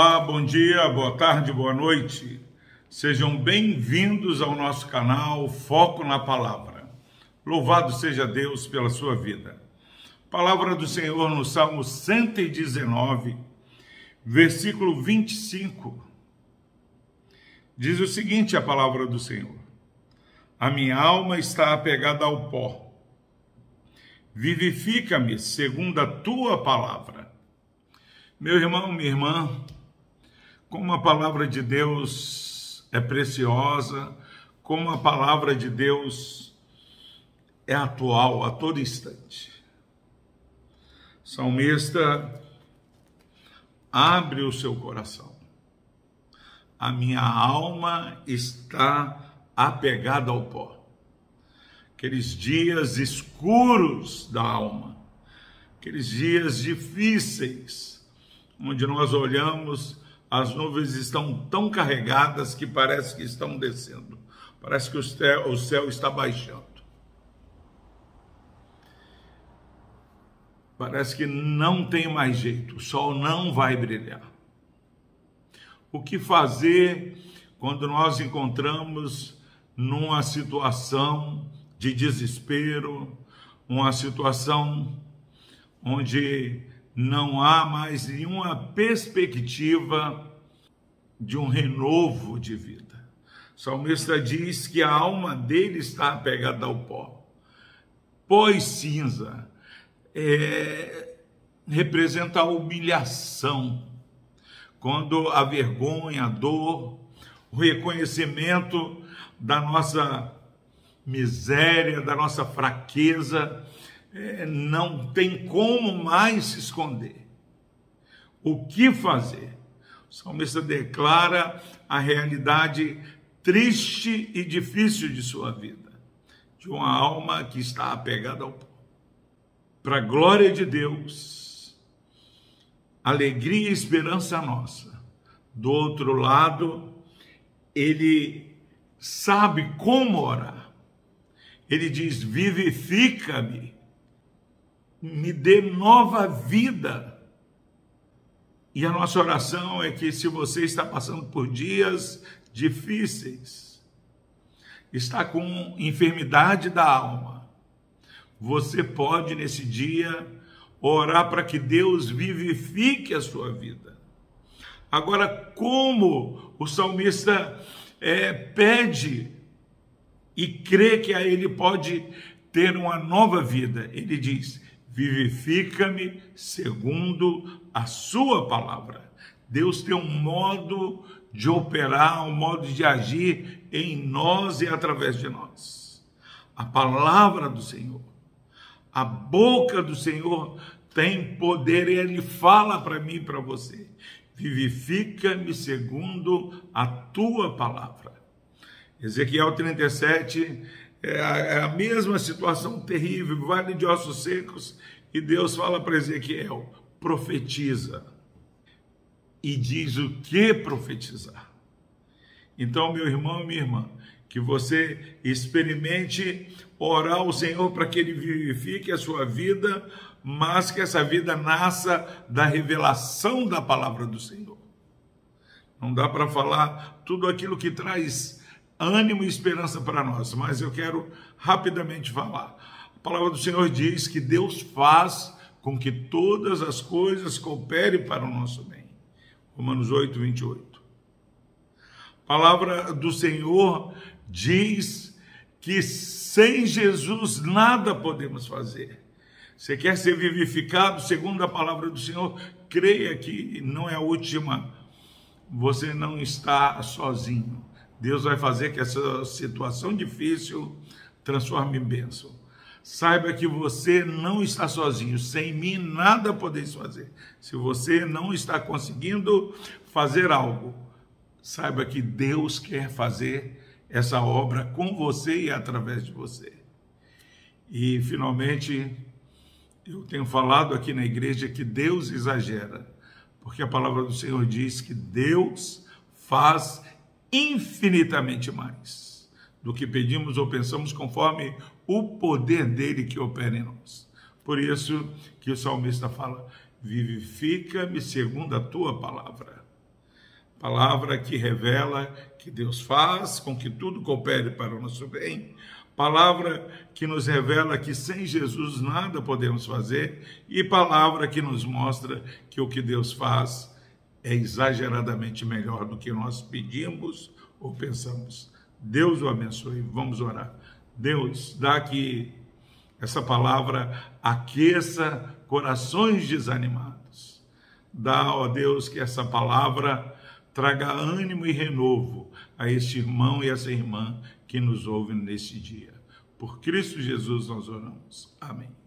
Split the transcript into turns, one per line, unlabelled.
Olá, bom dia, boa tarde, boa noite. Sejam bem-vindos ao nosso canal Foco na Palavra. Louvado seja Deus pela sua vida. Palavra do Senhor no Salmo 119, versículo 25. Diz o seguinte: a palavra do Senhor: A minha alma está apegada ao pó. Vivifica-me segundo a tua palavra. Meu irmão, minha irmã, como a palavra de Deus é preciosa, como a palavra de Deus é atual a todo instante. Salmista abre o seu coração. A minha alma está apegada ao pó. Aqueles dias escuros da alma, aqueles dias difíceis, onde nós olhamos, as nuvens estão tão carregadas que parece que estão descendo. Parece que o céu, o céu está baixando. Parece que não tem mais jeito, o sol não vai brilhar. O que fazer quando nós encontramos numa situação de desespero, uma situação onde não há mais nenhuma perspectiva de um renovo de vida. O salmista diz que a alma dele está apegada ao pó. E cinza é, representa a humilhação, quando a vergonha, a dor, o reconhecimento da nossa miséria, da nossa fraqueza, é, não tem como mais se esconder. O que fazer? O salmista declara a realidade triste e difícil de sua vida, de uma alma que está apegada ao pó. Para a glória de Deus, alegria e esperança nossa. Do outro lado, ele sabe como orar. Ele diz: vivifica-me me dê nova vida. E a nossa oração é que se você está passando por dias difíceis, está com enfermidade da alma, você pode nesse dia orar para que Deus vivifique a sua vida. Agora, como o salmista é, pede e crê que a ele pode ter uma nova vida, ele diz: vivifica-me segundo a sua palavra. Deus tem um modo de operar, um modo de agir em nós e através de nós. A palavra do Senhor, a boca do Senhor tem poder e ele fala para mim e para você. Vivifica-me segundo a tua palavra. Ezequiel 37 é a, é a mesma situação terrível, vale de ossos secos, e Deus fala para Ezequiel: profetiza. E diz o que profetizar. Então, meu irmão, minha irmã, que você experimente orar ao Senhor para que Ele vivifique a sua vida, mas que essa vida nasça da revelação da palavra do Senhor. Não dá para falar tudo aquilo que traz ânimo e esperança para nós, mas eu quero rapidamente falar. A palavra do Senhor diz que Deus faz com que todas as coisas cooperem para o nosso bem. Romanos 8, 28. A palavra do Senhor diz que sem Jesus nada podemos fazer. Você quer ser vivificado segundo a palavra do Senhor? Creia que não é a última. Você não está sozinho. Deus vai fazer que essa situação difícil transforme em bênção. Saiba que você não está sozinho, sem mim nada podeis fazer. Se você não está conseguindo fazer algo, saiba que Deus quer fazer essa obra com você e através de você. E finalmente, eu tenho falado aqui na igreja que Deus exagera, porque a palavra do Senhor diz que Deus faz infinitamente mais do que pedimos ou pensamos, conforme o poder dele que opera em nós. Por isso que o salmista fala: vivifica-me segundo a tua palavra. palavra que revela que Deus faz com que tudo coopere para o nosso bem, palavra que nos revela que sem Jesus nada podemos fazer e palavra que nos mostra que o que Deus faz é exageradamente melhor do que nós pedimos ou pensamos. Deus o abençoe. Vamos orar. Deus, dá que essa palavra aqueça corações desanimados. Dá, ó Deus, que essa palavra traga ânimo e renovo a este irmão e essa irmã que nos ouve neste dia. Por Cristo Jesus nós oramos. Amém.